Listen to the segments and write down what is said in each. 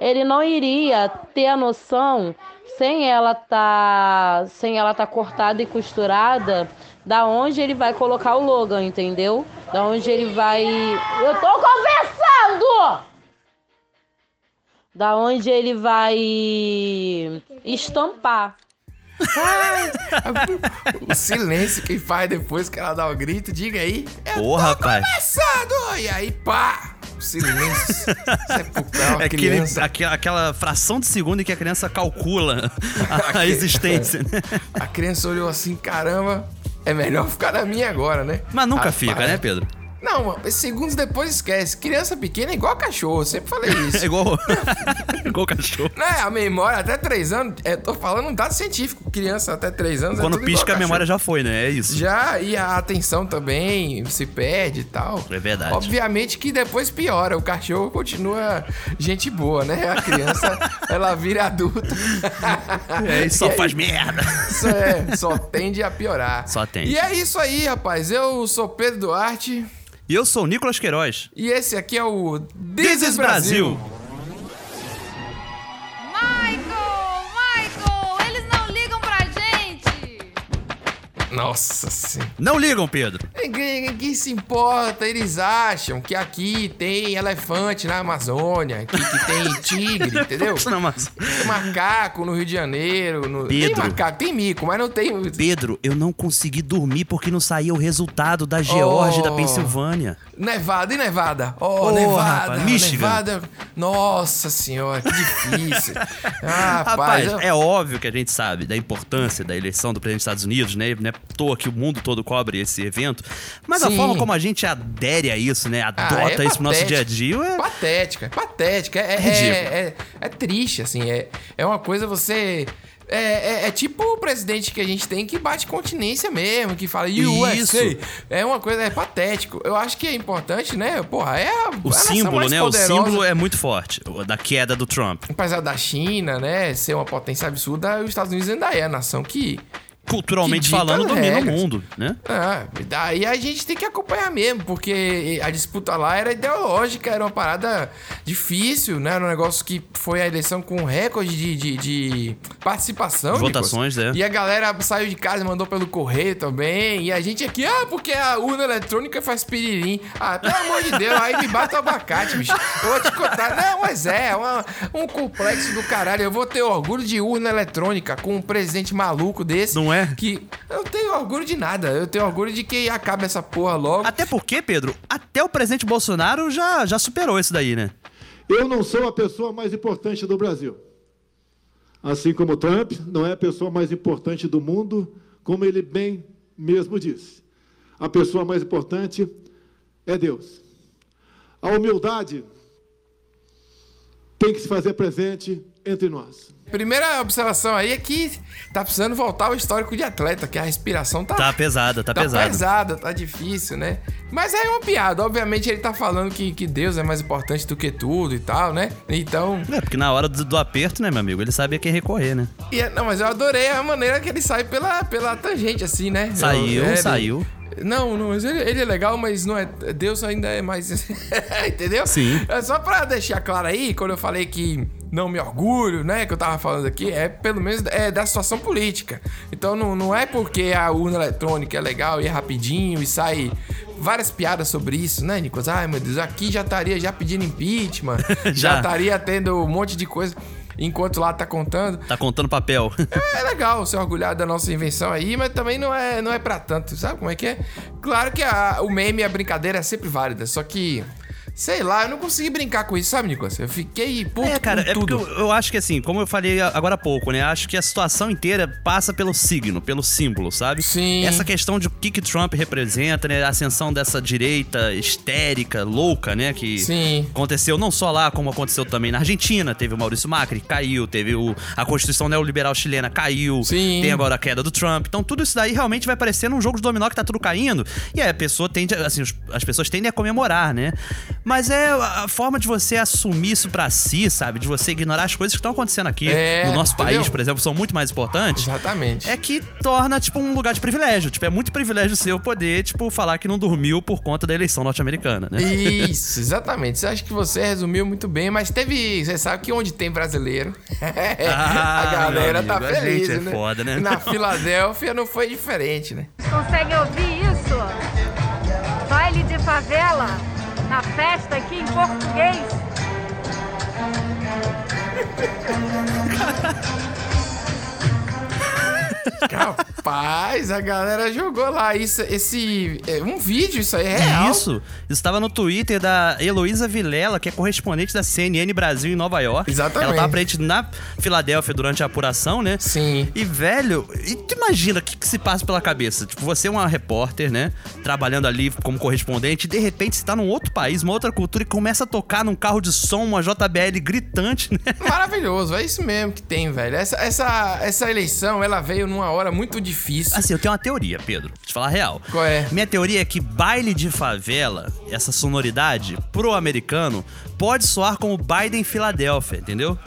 ele não iria ter a noção sem ela tá sem ela tá cortada e costurada da onde ele vai colocar o Logan, entendeu? Da onde ele vai Eu tô conversando. Da onde ele vai estampar. o silêncio que faz depois que ela dá o grito, diga aí. Porra, rapaz. Começando! E aí, pá! O silêncio. é aquele, aquela, aquela fração de segundo em que a criança calcula a, a existência. Né? A criança olhou assim, caramba, é melhor ficar na minha agora, né? Mas nunca Rapaz, fica, né, Pedro? Não, segundos depois esquece. Criança pequena é igual cachorro, sempre falei isso. é igual, igual cachorro. é A memória até 3 anos, é, tô falando um dado científico. Criança até 3 anos é Quando é pisca, a memória já foi, né? É isso. Já, e a atenção também se perde e tal. É verdade. Obviamente que depois piora. O cachorro continua gente boa, né? A criança, ela vira adulta. É, e só e faz aí, merda. Só, é, só tende a piorar. Só tende. E é isso aí, rapaz. Eu sou Pedro Duarte. E eu sou o Nicolas Queiroz. E esse aqui é o This, is Brasil. Brasil. Nossa senhora. Não ligam, Pedro. Ninguém, ninguém, se importa. Eles acham que aqui tem elefante na Amazônia, que, que tem tigre, entendeu? Na Amazônia. Tem macaco no Rio de Janeiro. No... Pedro. Tem macaco, tem mico, mas não tem. Pedro, eu não consegui dormir porque não saía o resultado da Geórgia oh. da Pensilvânia. Nevada e Nevada. Oh, oh Nevada. Rapaz, Michigan. Nevada. Nossa senhora, que difícil. ah, rapaz, eu... é óbvio que a gente sabe da importância da eleição do presidente dos Estados Unidos, né? É toa que o mundo todo cobre esse evento. Mas Sim. a forma como a gente adere a isso, né? Adota ah, é isso pro nosso dia a dia. É patética, é patética. É, é, é, é, triste, assim. É, é uma coisa você é, é, é, tipo o presidente que a gente tem que bate continência mesmo, que fala USA. Isso. É uma coisa, é patético. Eu acho que é importante, né? Porra, é a, o a símbolo, né? Poderosa. O símbolo é muito forte, da queda do Trump. Apesar da China, né, ser uma potência absurda, os Estados Unidos ainda é a nação que culturalmente falando, domina o mundo, né? É, daí a gente tem que acompanhar mesmo, porque a disputa lá era ideológica, era uma parada difícil, né? Era um negócio que foi a eleição com recorde de, de, de participação. Votações, é. E a galera saiu de casa e mandou pelo correio também. E a gente aqui, ah, porque a urna eletrônica faz piririm. Ah, pelo amor de Deus, aí me bate o abacate, bicho. Eu vou te contar. Não, mas é, é uma, um complexo do caralho. Eu vou ter orgulho de urna eletrônica com um presidente maluco desse. Não é? Que eu tenho orgulho de nada. Eu tenho orgulho de que acabe essa porra logo. Até porque, Pedro, até o presidente Bolsonaro já, já superou isso daí, né? Eu não sou a pessoa mais importante do Brasil. Assim como Trump não é a pessoa mais importante do mundo, como ele bem mesmo disse. A pessoa mais importante é Deus. A humildade tem que se fazer presente entre nós. Primeira observação aí é que tá precisando voltar ao histórico de atleta, que a respiração tá. Tá pesada, tá, tá pesada. Tá pesada, tá difícil, né? Mas é uma piada. Obviamente ele tá falando que, que Deus é mais importante do que tudo e tal, né? Então. É, porque na hora do, do aperto, né, meu amigo? Ele sabia quem recorrer, né? E, é, não, mas eu adorei a maneira que ele sai pela, pela tangente, assim, né? Saiu, eu, é, saiu. Não, não, mas ele, ele, é legal, mas não é. Deus ainda é mais. Entendeu? Sim. É só pra deixar claro aí, quando eu falei que não me orgulho, né? Que eu tava falando aqui, é pelo menos é da situação política. Então não, não é porque a urna eletrônica é legal e é rapidinho e sai várias piadas sobre isso, né, Nicolas? Ai, meu Deus, aqui já estaria já pedindo impeachment, já estaria tendo um monte de coisa enquanto lá tá contando. Tá contando papel. é, é, legal ser orgulhado da nossa invenção aí, mas também não é, não é para tanto, sabe como é que é? Claro que a, o meme e a brincadeira é sempre válida, só que Sei lá, eu não consegui brincar com isso, sabe, Nicolas? Eu fiquei puto É, cara, é porque eu, eu, acho que assim, como eu falei agora há pouco, né? Acho que a situação inteira passa pelo signo, pelo símbolo, sabe? Sim. Essa questão de o que, que Trump representa, né? A ascensão dessa direita histérica, louca, né? Que Sim. aconteceu não só lá, como aconteceu também na Argentina. Teve o Maurício Macri, caiu. Teve o, a Constituição Neoliberal chilena, caiu. Sim. Tem agora a queda do Trump. Então tudo isso daí realmente vai parecer um jogo de dominó que tá tudo caindo. E aí a pessoa tende, assim, as pessoas tendem a comemorar, né? Mas é a forma de você assumir isso pra si, sabe? De você ignorar as coisas que estão acontecendo aqui É, no nosso entendeu? país, por exemplo, são muito mais importantes. Exatamente. É que torna, tipo, um lugar de privilégio. Tipo, é muito privilégio seu poder, tipo, falar que não dormiu por conta da eleição norte-americana, né? Isso, exatamente. Você acha que você resumiu muito bem, mas teve. Você sabe que onde tem brasileiro, Ah, a galera tá amigo, a feliz, gente é né? foda, né? Na Filadélfia não foi diferente, né? Conseguem ouvir isso? Baile de favela na festa aqui em português. Rapaz, a galera jogou lá isso, esse. É um vídeo, isso aí é real. Isso. Estava no Twitter da Heloísa Vilela, que é correspondente da CNN Brasil em Nova York. Exatamente. Ela tava presente na Filadélfia durante a apuração, né? Sim. E, velho, e tu imagina o que, que se passa pela cabeça? Tipo, você é uma repórter, né? Trabalhando ali como correspondente, e de repente você tá num outro país, uma outra cultura, e começa a tocar num carro de som, uma JBL gritante, né? Maravilhoso, é isso mesmo que tem, velho. Essa, essa, essa eleição, ela veio numa hora muito difícil. Assim, eu tenho uma teoria, Pedro. Eu te falar a real. Qual é? Minha teoria é que baile de favela, essa sonoridade, pro americano, pode soar como Biden Filadélfia, entendeu?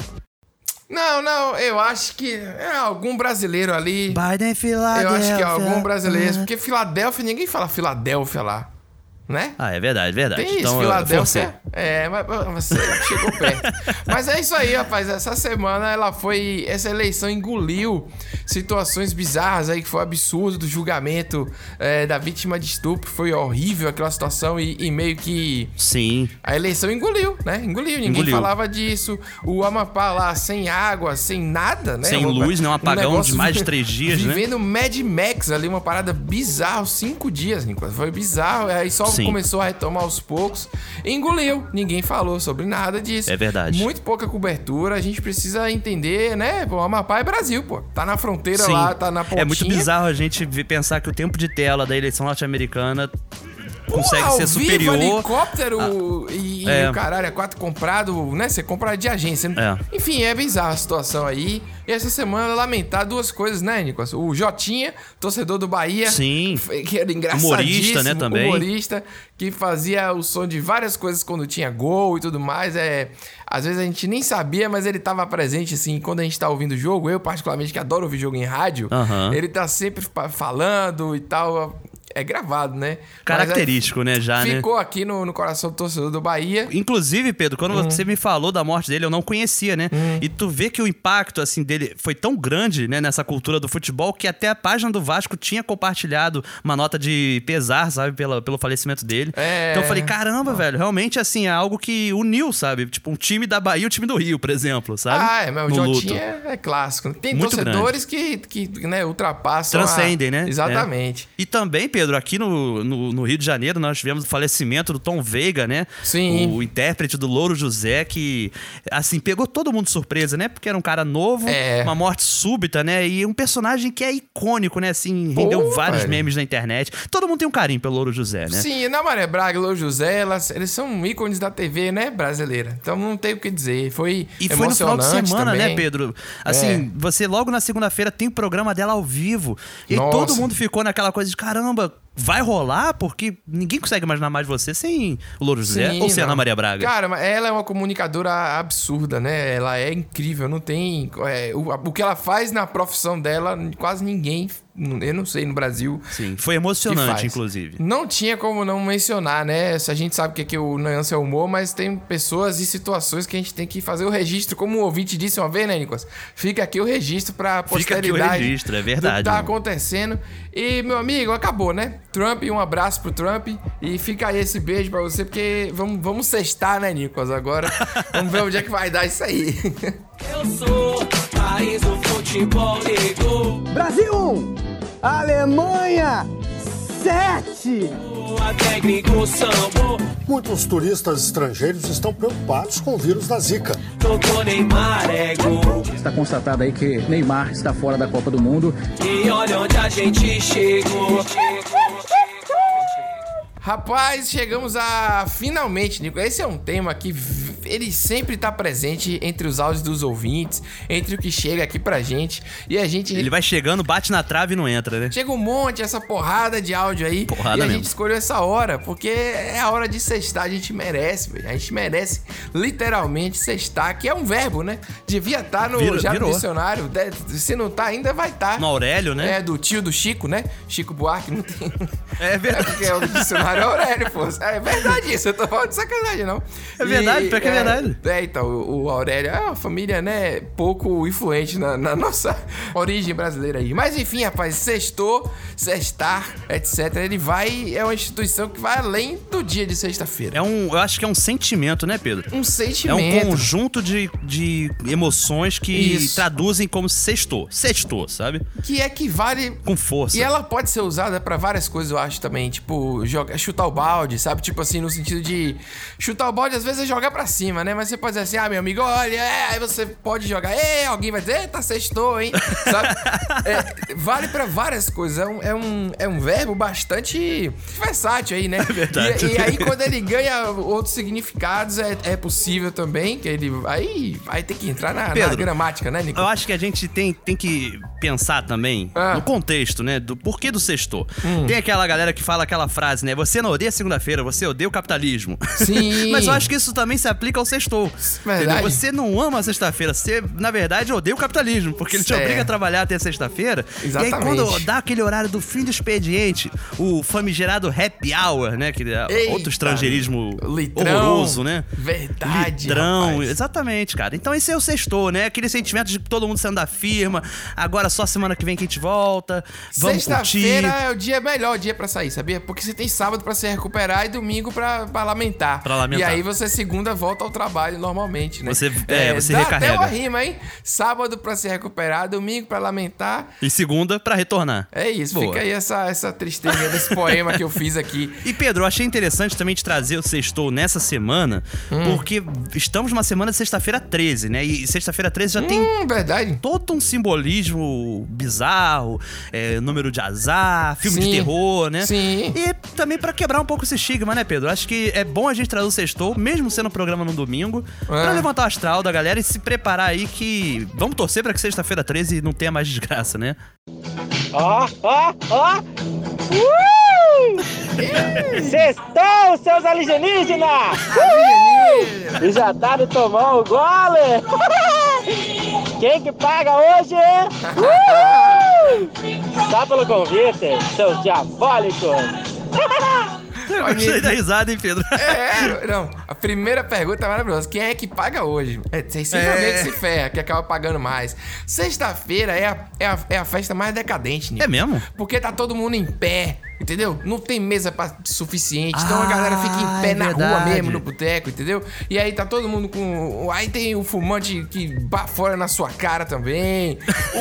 Não, não, eu acho que é algum brasileiro ali. Biden Filadélfia. Eu acho que é algum brasileiro. Porque Filadélfia, ninguém fala Filadélfia lá. Né? Ah, é verdade, verdade. Tem isso, então, forcei. Filadélfia. É, mas mas chegou perto. mas é isso aí, rapaz. Essa semana ela foi. Essa eleição engoliu situações bizarras aí, que foi um absurdo do julgamento é, da vítima de estupro. Foi horrível aquela situação e, e meio que. Sim. A eleição engoliu, né? Engoliu. Ninguém Engoliu. falava disso. O Amapá lá sem água, sem nada, né? Sem luz, né? Um apagão negócio de mais de três dias, né? Vivendo Mad Max ali, uma parada bizarra. Cinco dias, Nicolas. Foi bizarro. Aí só Sim. começou a retomar aos poucos. Engoliu. Ninguém falou sobre nada disso. É verdade. Muito pouca cobertura. A gente precisa entender, né? Pô, o Amapá é Brasil, pô. Tá na fronteira Sim. lá, tá na pontinha. É muito bizarro a gente pensar que o tempo de tela da eleição norte-americana consegue ao ser vivo, superior. helicóptero e, e É. o caralho, é quatro comprado, né? Você compra de agência. né? É. Enfim, é bizarra a situação aí. E essa semana lamentar duas coisas, né, Nicolas? O Jotinha, torcedor do Bahia. Sim. Que era engraçadíssimo. Humorista, né, também. Humorista, que fazia o som de várias coisas quando tinha gol e tudo mais. É, às vezes a gente nem sabia, mas ele tava presente, assim, quando a gente tá ouvindo o jogo. Eu, particularmente, que adoro ouvir jogo em rádio. Ele tá sempre fa- falando e tal. É gravado, né? Mas é- Característico, né, já, né? Ficou aqui no, no coração do torcedor do Bahia. Inclusive, Pedro, quando Hum. você me falou da morte dele, eu não conhecia, né? E tu vê que o impacto, assim, dele foi tão grande, né, nessa cultura do futebol, que até a página do Vasco tinha compartilhado uma nota de pesar, sabe, pela, pelo falecimento dele. É. Então eu falei, caramba, velho, realmente, assim, é algo que uniu, sabe? Tipo, um time da Bahia e o time do Rio, por exemplo, sabe? Ah, é, mas o No. Jotinha é, é clássico. Tem Muito torcedores que, que né, ultrapassam. a- Transcendem, né? Exatamente. É. E também, Pedro, aqui no, no, no Rio de Janeiro, nós tivemos o falecimento do Tom Veiga, né? Sim. O intérprete do Louro José, que, assim, pegou todo mundo de surpresa, né? Porque era um cara novo, É. uma morte súbita, né? E um personagem que é icônico, né? Assim, rendeu Pô, vários velho. memes na internet. Todo mundo tem um carinho pelo Louro José, né? Sim, na Maré Braga e Lô José, elas, eles são ícones da TV, né, brasileira. Então não tem o que dizer. Foi E foi no final de semana, né, também. Pedro? Assim, É. você logo na segunda-feira tem o programa dela ao vivo. E todo mundo ficou naquela coisa de caramba, vai rolar? Porque ninguém consegue imaginar mais você sem o Louro José Sim, ou sem não. Ana Maria Braga. Cara, mas ela é uma comunicadora absurda, né? Ela é incrível, não tem. é, o, o que ela faz na profissão dela, quase ninguém, eu não sei, no Brasil. Sim, foi emocionante, inclusive. Não tinha como não mencionar, né? Se A gente sabe que aqui o Nuance é humor, mas tem pessoas e situações que a gente tem que fazer o registro. Como o ouvinte disse uma vez, né, Nicolas? Fica aqui o registro pra Fica aqui o posteridade. registro, é Do verdade, que tá mano. acontecendo. E, meu amigo, acabou, né? Trump, um abraço pro Trump. E fica aí esse beijo pra você, porque vamos, vamos sextar, né, Nicolas? Agora vamos ver onde é que vai dar isso aí. Eu sou país do futebol negro. Brasil 1, Alemanha 7. Até gringo sambo. Muitos turistas estrangeiros estão preocupados com o vírus da Zika. Tocou Neymar é. Está constatado aí que Neymar está fora da Copa do Mundo. E olha onde a gente chegou. Rapaz, chegamos a finalmente, Nico. Esse é um tema que ele sempre tá presente entre os áudios dos ouvintes, entre o que chega aqui pra gente. E a gente. Ele vai chegando, bate na trave e não entra, né? Chega um monte, essa porrada de áudio aí. Porrada e a mesmo. gente escolheu essa hora, porque é a hora de sextar. A gente merece, velho. A gente merece literalmente sextar, que é um verbo, né? Devia estar tá no, Vira, já no dicionário. Se não tá ainda, vai estar. Tá. No Aurélio, né? É, do tio do Chico, né? Chico Buarque não tem. É verdade. É porque é o dicionário Aurélio, pô. É verdade isso, eu tô falando de sacanagem, não. É verdade, pior que é, é verdade. É, então, o, o Aurélio é uma família, né, pouco influente na, na, nossa origem brasileira aí. Mas enfim, rapaz, sextou, sextar, etc. Ele vai, é uma instituição que vai além do dia de sexta-feira. É um, eu acho que é um sentimento, né, Pedro? Um sentimento. É um conjunto de, de emoções que Isso. traduzem como sextou. Sextou, sabe? Que equivale... Com força. E ela pode ser usada para várias coisas, eu acho também. Tipo, jogar, chutar o balde, sabe? Tipo assim, no sentido de... Chutar o balde, às vezes, é jogar pra cima, né? Mas você pode dizer assim, ah, meu amigo, olha, é... aí você pode jogar, é, alguém vai dizer, eita, sextou, hein? Sabe? É, vale para várias coisas. É um, é, um, é um verbo bastante versátil aí, né? É verdade. E, e aí, quando ele ganha outros significados, é, é possível também que ele... Aí vai ter que entrar na, Pedro, na gramática, né, Nico? Eu acho que a gente tem, tem que pensar também ah. no contexto, né? Do porquê do sexto. Hum. Tem aquela galera que fala aquela frase, né? Você não odeia segunda-feira, você odeia o capitalismo. Sim. Mas eu acho que isso também se aplica ao. Verdade. Você não ama a sexta-feira, você, na verdade, odeia o capitalismo, porque ele te obriga a trabalhar até sexta-feira. Exatamente. E aí, quando dá aquele horário do fim do expediente, o famigerado happy hour, né? Que é outro estrangeirismo litrão, horroroso, né? Verdade. Litrão, rapaz. exatamente, cara. Então esse é o sextou, né? Aquele sentimento de todo mundo saindo da firma, agora só semana que vem que a gente volta. Vamos Sexta-feira é o dia melhor dia para sair, sabia? Porque você tem sábado para se recuperar e domingo para lamentar. Pra lamentar. E aí você segunda volta ao trabalho normalmente, né? Você, é, é você dá recarrega. até uma rima, hein? Sábado para se recuperar, domingo para lamentar. E segunda para retornar. É isso, Boa. fica aí essa, essa tristeza desse poema que eu fiz aqui. E Pedro, eu achei interessante também te trazer o sextou nessa semana, hum. porque estamos numa semana de sexta-feira 13, né? E sexta-feira 13 já hum, tem verdade. todo um simbolismo bizarro, é, número de azar, filme Sim. de terror, né? Sim. E também para quebrar um pouco esse estigma, né, Pedro? Acho que é bom a gente trazer o sextou, mesmo sendo um programa no domingo, é. para levantar o astral da galera e se preparar aí que vamos torcer para que sexta-feira 13 não tenha mais desgraça, né? Ó, ó, ó! Sextou, seus alienígenas! Uh! E já tá de tomar o gole! Quem que paga hoje? Uh! Só pelo convite, seus diabólicos! Eu gostei da risada, hein, Pedro? É, não. A primeira pergunta é maravilhosa. Quem é que paga hoje? É, sempre é. que se ferra, que acaba pagando mais. Sexta-feira é a, é, a, é a festa mais decadente, Nico. É mesmo? Porque tá todo mundo em pé Entendeu? Não tem mesa pra, suficiente. Então ah, a galera fica em pé é na verdade. rua mesmo, no boteco, entendeu? E aí tá todo mundo com. Aí tem o fumante que bafora na sua cara também.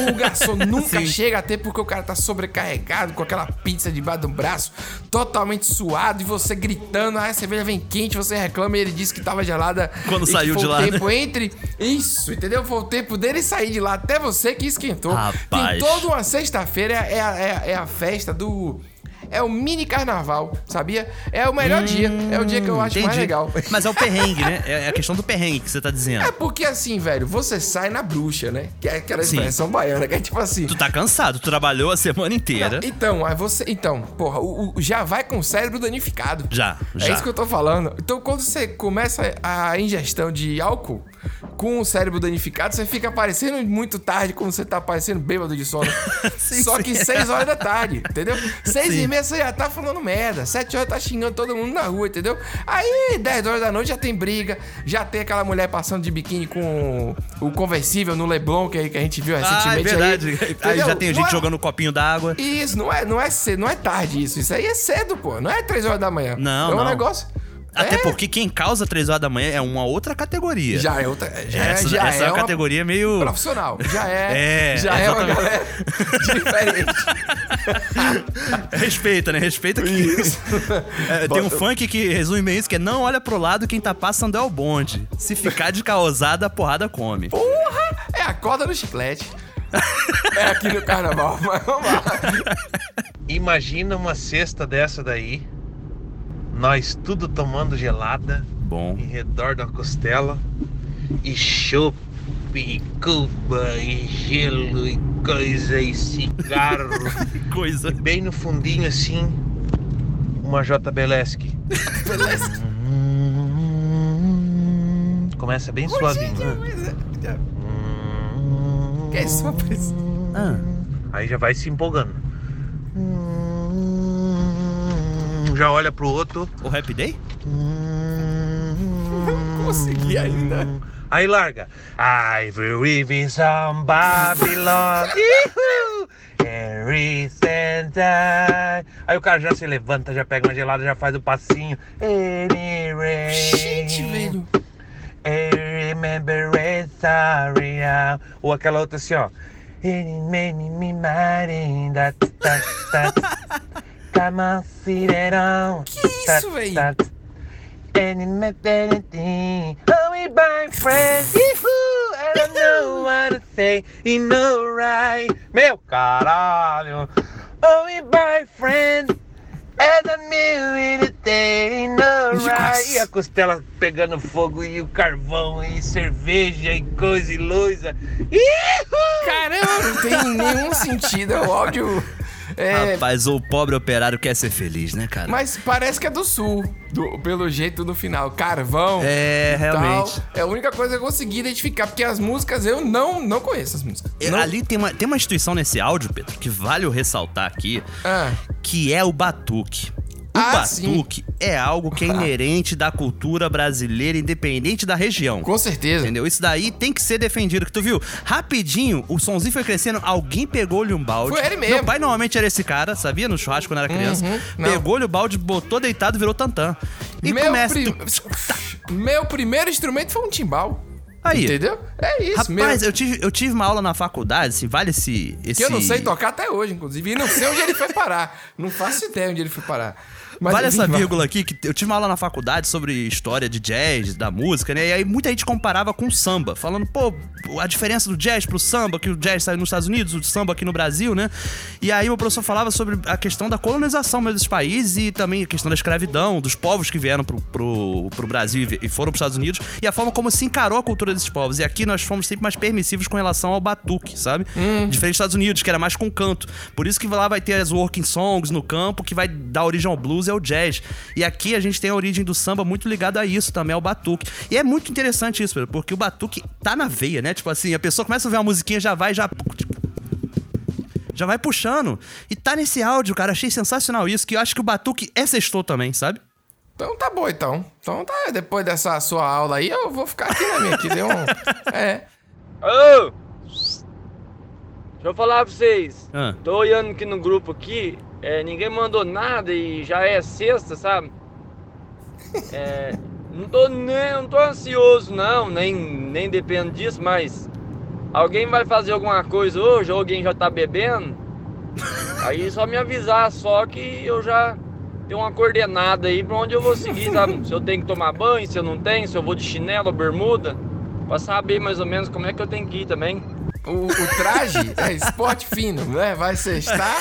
O garçom nunca Sim. chega a ter porque o cara tá sobrecarregado com aquela pizza debaixo do braço, totalmente suado, e você gritando, ah, a cerveja vem quente, você reclama e ele disse que tava gelada. Quando saiu de lá. O tempo né? entre. Isso, entendeu? Foi o tempo dele sair de lá até você que esquentou. Rapaz. Tem toda uma sexta-feira, é, é, é a festa do é o mini carnaval, sabia? É o melhor hum, dia. É o dia que eu acho entendi. mais legal. Mas é o perrengue, né? É a questão do perrengue que você tá dizendo. É porque assim, velho, você sai na bruxa, né? Que é aquela expressão Sim. baiana, que é tipo assim. Tu tá cansado, tu trabalhou a semana inteira. Não, então, aí você. Então, porra, o, o, já vai com o cérebro danificado. Já, já. É isso que eu tô falando. Então, quando você começa a ingestão de álcool, com o cérebro danificado, você fica aparecendo muito tarde, como você tá aparecendo bêbado de sono. sim, Só sim. que 6 horas da tarde, entendeu? 6 e meia você já tá falando merda. 7 horas tá xingando todo mundo na rua, entendeu? Aí, 10 horas da noite já tem briga, já tem aquela mulher passando de biquíni com o conversível no Leblon, que, que a gente viu recentemente. Ah, é verdade. Aí, aí já tem gente é... jogando um copinho d'água. Isso, não é, não é cedo, não é tarde isso. Isso aí é cedo, pô. Não é 3 horas da manhã. Não, é um não. negócio. Até é. porque quem causa 3 horas da manhã é uma outra categoria. Já é outra. Já essa, já essa é, uma categoria meio. Profissional. Já é. é já é uma galera diferente. Respeita, né? Respeita que. Isso. É, tem um funk que resume bem isso: que é não olha pro lado, quem tá passando é o bonde. Se ficar de causada, a porrada come. Porra! É a corda no chiclete. é aqui no carnaval, mas vamos lá. Imagina uma cesta dessa daí nós tudo tomando gelada, bom. Em redor da costela. E chopp, e cuba, e gelo, e coisa, e cigarro. coisa. E bem no fundinho assim, uma J-Belesque. Começa bem suavinho. Que é só pra isso? Ah. Aí já vai se empolgando. Já olha pro outro. O Happy Day? Não consegui ainda. Aí larga. I will live in some Babylon. Die. Aí o cara já se levanta, já pega uma gelada, já faz o passinho. Any rain. Gente, velho. I remember it's sorry. Ou aquela outra assim, ó. It made me that, that, that. On. Que isso, velho? And it made anything. Oh, we by friends. Yahoo! I don't know what to say. You know, right? Meu caralho. Oh, we by friends. As a million day, no right. E a costela pegando fogo, e o carvão, e cerveja, e coisa, e luz. Caramba, não tem nenhum sentido. É o áudio. É, Rapaz, o pobre operário quer ser feliz, né, cara? mas parece que é do sul, do- pelo jeito do final. Carvão. É, e realmente. tal. É a única coisa que eu consegui identificar, porque as músicas eu não, não conheço as músicas. É, Ali tem uma, tem uma instituição nesse áudio, Pedro, que vale o ressaltar aqui, Ah, que é o batuque. O Ah, sim. batuque é algo que é inerente da cultura brasileira, independente da região. com certeza. Entendeu? Isso daí tem que ser defendido. Que tu viu? Rapidinho, o sonzinho foi crescendo, alguém pegou-lhe um balde. Foi ele mesmo. Meu pai normalmente era esse cara, sabia? No churrasco quando era criança. Uhum. Pegou-lhe o balde, botou deitado virou tantã. E meu, começa. prim- tu- meu primeiro instrumento foi um timbal. Aí. Entendeu? É isso mesmo. Rapaz, eu tive, eu tive uma aula na faculdade, assim, vale esse. esse... Que eu não sei tocar até hoje, inclusive. E não sei onde ele foi parar. Não faço ideia onde ele foi parar. Mas vale essa vírgula aqui, que eu tive uma aula na faculdade sobre história de jazz, da música, né? E aí muita gente comparava com o samba, falando, pô, a diferença do jazz pro samba, que o jazz saiu nos Estados Unidos, o samba aqui no Brasil, né? E aí o professor falava sobre a questão da colonização mesmo dos países e também a questão da escravidão, dos povos que vieram pro, pro, pro Brasil e foram pros Estados Unidos, e a forma como se encarou a cultura desses povos. E aqui nós fomos sempre mais permissivos com relação ao batuque, sabe? Diferente dos Estados Unidos, que era mais com canto. Por isso que lá vai ter as working songs no campo, que vai dar origem ao blues e ao jazz. E aqui a gente tem a origem do samba muito ligada a isso também, ao batuque. E é muito interessante isso, Pedro, porque o batuque tá na veia, né? Tipo assim, a pessoa começa a ver uma musiquinha, já vai, já. Já vai puxando. E tá nesse áudio, cara. Achei sensacional isso, que eu acho que o batuque é sextou também, sabe? Então tá bom, então. Então tá, depois dessa sua aula aí, eu vou ficar aqui na minha, que deu um... É. Ô! Deixa eu falar pra vocês. Ah. Tô olhando aqui no grupo aqui, é, ninguém mandou nada e já é sexta, sabe? É, não tô nem, não tô ansioso não, nem, nem dependo disso, mas alguém vai fazer alguma coisa hoje, ou alguém já tá bebendo, aí só me avisar, só que eu já tenho uma coordenada aí pra onde eu vou seguir, sabe? Se eu tenho que tomar banho, se eu não tenho, se eu vou de chinelo bermuda, pra saber mais ou menos como é que eu tenho que ir também. O, o traje é esporte fino, né? Vai sextar.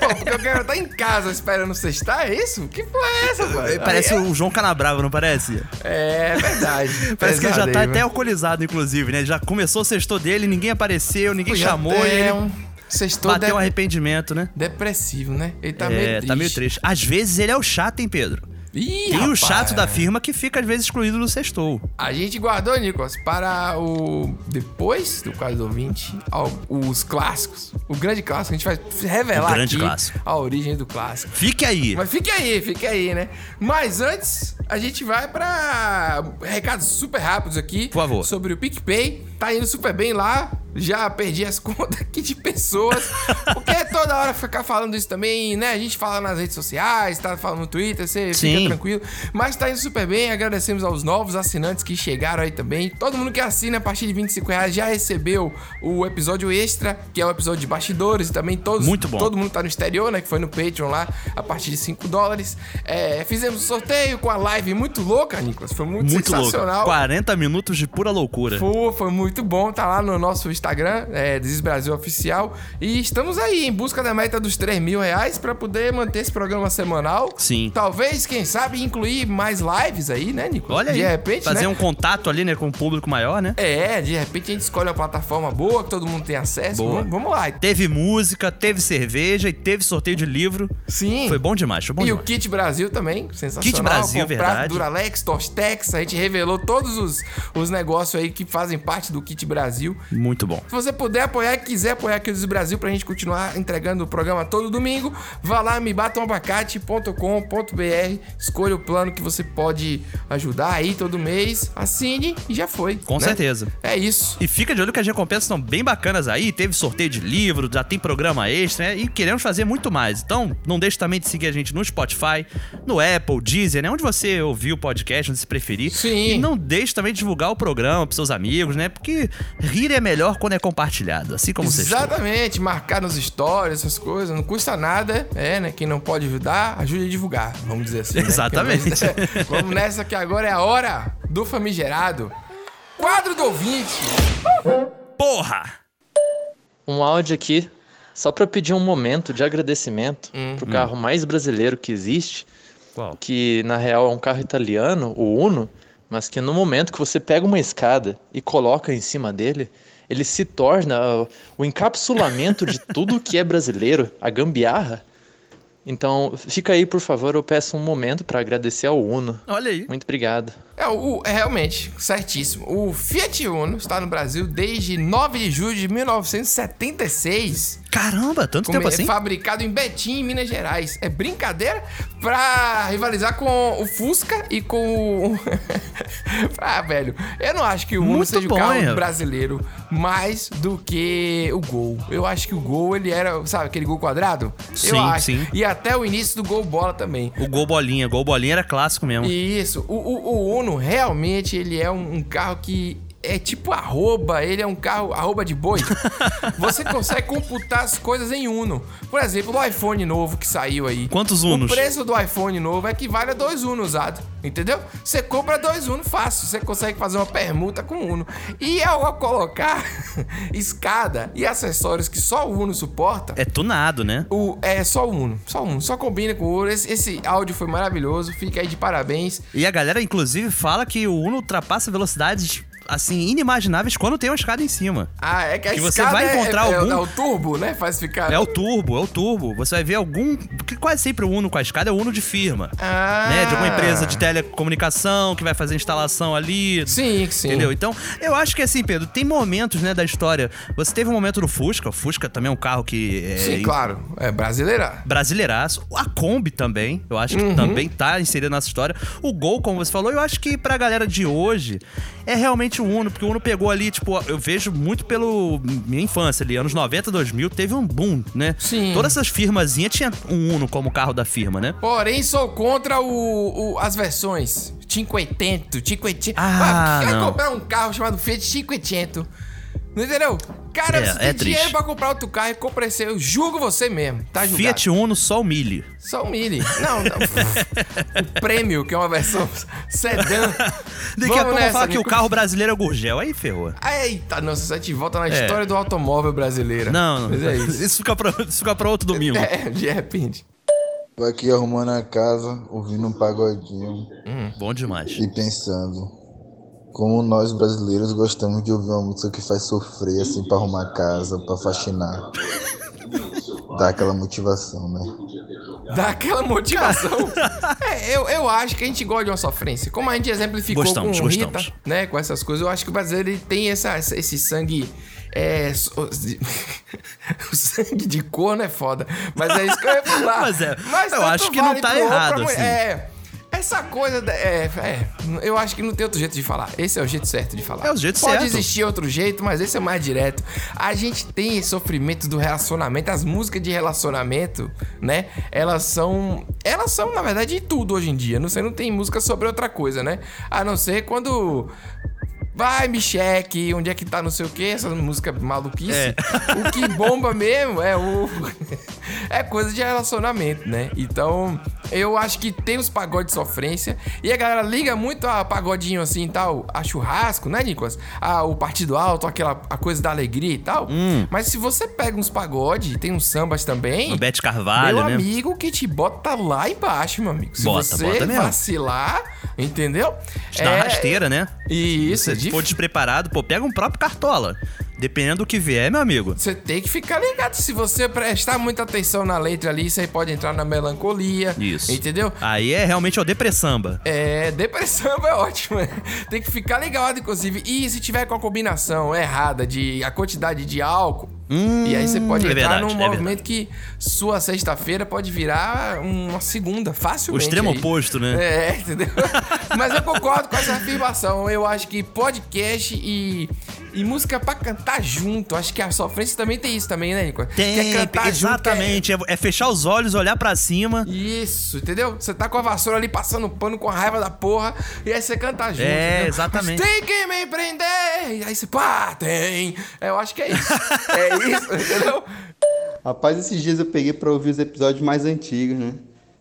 Pô, porque eu quero estar em casa esperando sextar, é isso? Que porra é essa, pô? Parece Aí o João Canabrava, não parece? É, é verdade. Parece que ele já tá até alcoolizado, inclusive, né? Já começou o sextor dele, ninguém apareceu, ninguém Pô, chamou é e ele um sextou bateu de- um arrependimento, né? Depressivo, né? Ele tá é, meio triste. tá meio triste. Às vezes ele é o chato, hein, Pedro? Ih, Tem o rapaz. chato da firma que fica, às vezes, excluído do sextou. A gente guardou, Nicolas, para o. Depois do quadro do ouvinte, ao- os clássicos. O grande clássico. A gente vai revelar O grande aqui clássico. a origem do clássico. Fique aí. Mas fique aí, fique aí, né? Mas antes, a gente vai pra recados super rápidos aqui. Por favor. Sobre o PicPay. Tá indo super bem lá. Já perdi as contas aqui de pessoas. Porque toda hora ficar falando isso também, né? A gente fala nas redes sociais, tá falando no Twitter, você Sim. fica tranquilo. Mas tá indo super bem. Agradecemos aos novos assinantes que chegaram aí também. Todo mundo que assina a partir de 25 reais já recebeu o episódio extra, que é o episódio de bastidores. E também todos, Muito bom. todo mundo tá no exterior, né? Que foi no Patreon lá, a partir de 5 dólares. É, fizemos um sorteio com a live muito louca, Nicolas. Foi muito, Muito sensacional. 40 minutos de pura loucura. Foi, foi muito bom. Tá lá no nosso Instagram, é Desis Brasil Oficial. E estamos aí em busca da meta dos 3 mil reais para poder manter esse programa semanal. Sim. Talvez, quem sabe, incluir mais lives aí, né, Nico? Olha de aí. repente, Fazer né? um contato ali, né, com o público maior, né? É, de repente a gente escolhe uma plataforma boa, que todo mundo tem acesso. Boa. Vamos, vamos lá. Teve música, teve cerveja e teve sorteio de livro. Sim. Foi bom demais, foi bom e demais. o Kit Brasil também, sensacional. Kit Brasil, verdade. Duralex, Tostex, a gente revelou todos os, os negócios aí que fazem parte do Kit Brasil. Muito bom. Se você puder apoiar e quiser apoiar aqui o Brasil pra gente continuar entregando o programa todo domingo, vá lá mebatamabacate.com.br, escolha o plano que você pode ajudar aí todo mês, assine e já foi. Com né? certeza. É isso. E fica de olho que as recompensas estão bem bacanas aí. Teve sorteio de livro, já tem programa extra, né? E queremos fazer muito mais. Então, não deixe também de seguir a gente no Spotify, no Apple, Deezer, né? Onde você ouviu o podcast, onde se preferir. Sim. E não deixe também de divulgar o programa pros seus amigos, né? Porque rir é melhor quando é compartilhado, assim como vocês. Exatamente, marcar nos stories, essas coisas, não custa nada, é, né? Quem não pode ajudar, ajude a divulgar, vamos dizer assim. né? Exatamente. Porque, vamos nessa que agora é a hora do famigerado. Quadro do ouvinte. Porra! Um áudio aqui só para pedir um momento de agradecimento Hum. pro carro mais brasileiro que existe, Qual? que na real é um carro italiano, o Uno, mas que no momento que você pega uma escada e coloca em cima dele, ele se torna uh, o encapsulamento de tudo que é brasileiro, a gambiarra. Então, fica aí, por favor, eu peço um momento para agradecer ao Uno. Olha aí. Muito obrigado. É, o, é realmente, certíssimo. O Fiat Uno está no Brasil desde 9 de julho de 1976. Caramba, tanto tempo assim? fabricado em Betim, em Minas Gerais. É brincadeira pra rivalizar com o Fusca e com o. ah, velho. Eu não acho que o Uno Muito seja bom, o carro brasileiro mais do que o Gol. Eu acho que o Gol, ele era, sabe, aquele Gol quadrado? Sim, Eu acho. sim. E até o início do Gol Bola também. O Gol Bolinha, Gol Bolinha era clássico mesmo. Isso. O, o, o Uno, realmente, ele é um, um carro que é tipo arroba, ele é um carro arroba de boi. Você consegue computar as coisas em Uno. Por exemplo, o iPhone novo que saiu aí. Quantos Unos? O preço do iPhone novo equivale a dois Uno usados, entendeu? Você compra dois Uno fácil, você consegue fazer uma permuta com Uno. E ao colocar escada e acessórios que só o Uno suporta, É tunado, né? o, é só o Uno, só o Uno, só combina com o Uno. Esse, esse áudio foi maravilhoso, fica aí de parabéns. E a galera, inclusive, fala que o Uno ultrapassa velocidades, assim, inimagináveis quando tem uma escada em cima. Ah, é que a Que você vai é- encontrar é, é, algum- é o turbo, né? Faz ficar... É o turbo, é o turbo. Você vai ver algum. Porque quase sempre o Uno com a escada é o Uno de firma. Ah. Né? De alguma empresa de telecomunicação que vai fazer instalação ali. Sim, sim. Entendeu? Então, eu acho que assim, Pedro, tem momentos, né, da história. Você teve um momento no Fusca. O Fusca também é um carro que. É, Sim, claro. É brasileira. brasileiraço. A Kombi também, eu acho que Uhum. também tá inserido nessa história. O Gol, como você falou, eu acho que pra galera de hoje é realmente o Uno, porque o Uno pegou ali, tipo, eu vejo muito pelo minha infância ali, anos 90, 2000, teve um boom, né? Sim. Todas essas firmazinhas tinha um Uno como carro da firma, né? Porém, sou contra o, o- as versões 580, 580. Ah, quer não. comprar um carro chamado Fiat 580? Não entendeu? Cara, É, você é tem triste. dinheiro pra comprar outro carro e compra esse. Eu julgo você mesmo, tá julgado? Fiat Uno, só o Mille. Só um Mille. Não, não. o Prêmio, que é uma versão sedã. Daqui a pouco eu vou falar que o carro brasileiro é o Gurgel, aí ferrou. Eita, nossa, a gente volta na É. história do automóvel brasileiro. Não, não. Mas é isso. Isso fica pra, isso fica pra outro domingo. É, de repente. Tô aqui arrumando a casa, ouvindo um pagodinho Hum, bom demais. e pensando como nós brasileiros gostamos de ouvir uma música que faz sofrer, assim, pra arrumar a casa, pra faxinar. Dá aquela motivação, né? Dá aquela motivação. é, eu, eu acho que a gente gosta de uma sofrência. Como a gente exemplificou Gostamos, com o Rita, gostamos. né? Com essas coisas, eu acho que o brasileiro ele tem essa, esse sangue. É. so- o sangue de corno é foda. Mas é isso que eu ia falar. Mas é, eu tanto acho que não vale tá pro homem, errado, assim. É. Essa coisa. É, é, eu acho que não tem outro jeito de falar. Esse é o jeito certo de falar. É o jeito Pode certo. existir outro jeito, mas esse é mais direto. A gente tem esse sofrimento do relacionamento. As músicas de relacionamento, né? Elas são. Elas são, na verdade, de tudo hoje em dia. Não sei, não tem música sobre outra coisa, né? A não ser quando. Vai, me cheque, onde é que tá não sei o que, essa música maluquice. É. O que bomba mesmo é o. é coisa de relacionamento, né? Então, eu acho que tem os pagodes de sofrência e a galera liga muito a pagodinho assim e tal, a churrasco, né, Nicolas? A, o partido alto, aquela a coisa da alegria e tal. Hum. Mas se você pega uns pagodes, tem uns sambas também. O Bete Carvalho, meu né? amigo que te bota lá embaixo, meu amigo. Se Bota, você bota vacilar, entendeu? Te dá uma rasteira, né? Isso, Se é for difícil. despreparado, pô, pega um próprio cartola. Dependendo do que vier, meu amigo. Você tem que ficar ligado. Se você prestar muita atenção na letra ali, você pode entrar na melancolia. Isso. Entendeu? Aí é realmente o depressamba. É, depressão é ótimo. né? Tem que ficar ligado, inclusive. E se tiver com a combinação errada de a quantidade de álcool, e aí você pode é entrar verdade, num é movimento que sua sexta-feira pode virar uma segunda, O facilmente. extremo aí. oposto, né? É, entendeu? Mas eu concordo com essa afirmação. Eu acho que podcast e, e música pra cantar junto. Acho que a sofrência também tem isso também, né, Nico? Tem, Quer cantar junto, exatamente. É, é fechar os olhos, olhar pra cima. Isso, entendeu? Você tá com a vassoura ali passando pano com a raiva da porra e aí você canta junto. É, entendeu? exatamente. Mas tem que me prender! E aí você, pá, tem! É, Eu acho que é isso. É isso, entendeu? Rapaz, esses dias eu peguei pra ouvir os episódios mais antigos, né?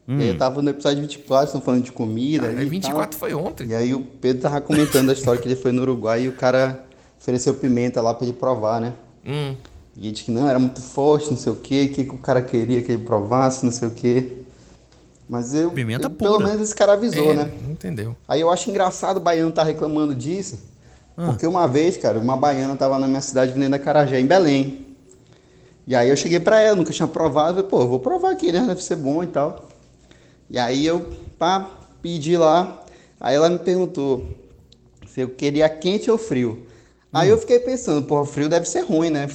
Hum. E aí eu tava no episódio 24, estão falando de comida. ali e 24 tal. foi ontem. E aí o Pedro tava comentando a história que ele foi no Uruguai e o cara ofereceu pimenta lá pra ele provar, né? Hum. E ele disse que não, era muito forte, não sei o quê, o que, que o cara queria que ele provasse, não sei o quê. Mas eu. Pimenta eu- Pelo pura. menos esse cara avisou, É, né? Entendeu? Aí eu acho engraçado o baiano tá reclamando disso, Ah. porque uma vez, cara, uma baiana tava na minha cidade vendendo acarajé em Belém. E aí eu cheguei pra ela, nunca tinha provado, falei, pô, vou provar aqui, né? Deve ser bom e tal. E aí eu, pá, pedi lá, aí ela me perguntou se eu queria quente ou frio. Aí eu fiquei pensando, pô, frio deve ser ruim, né?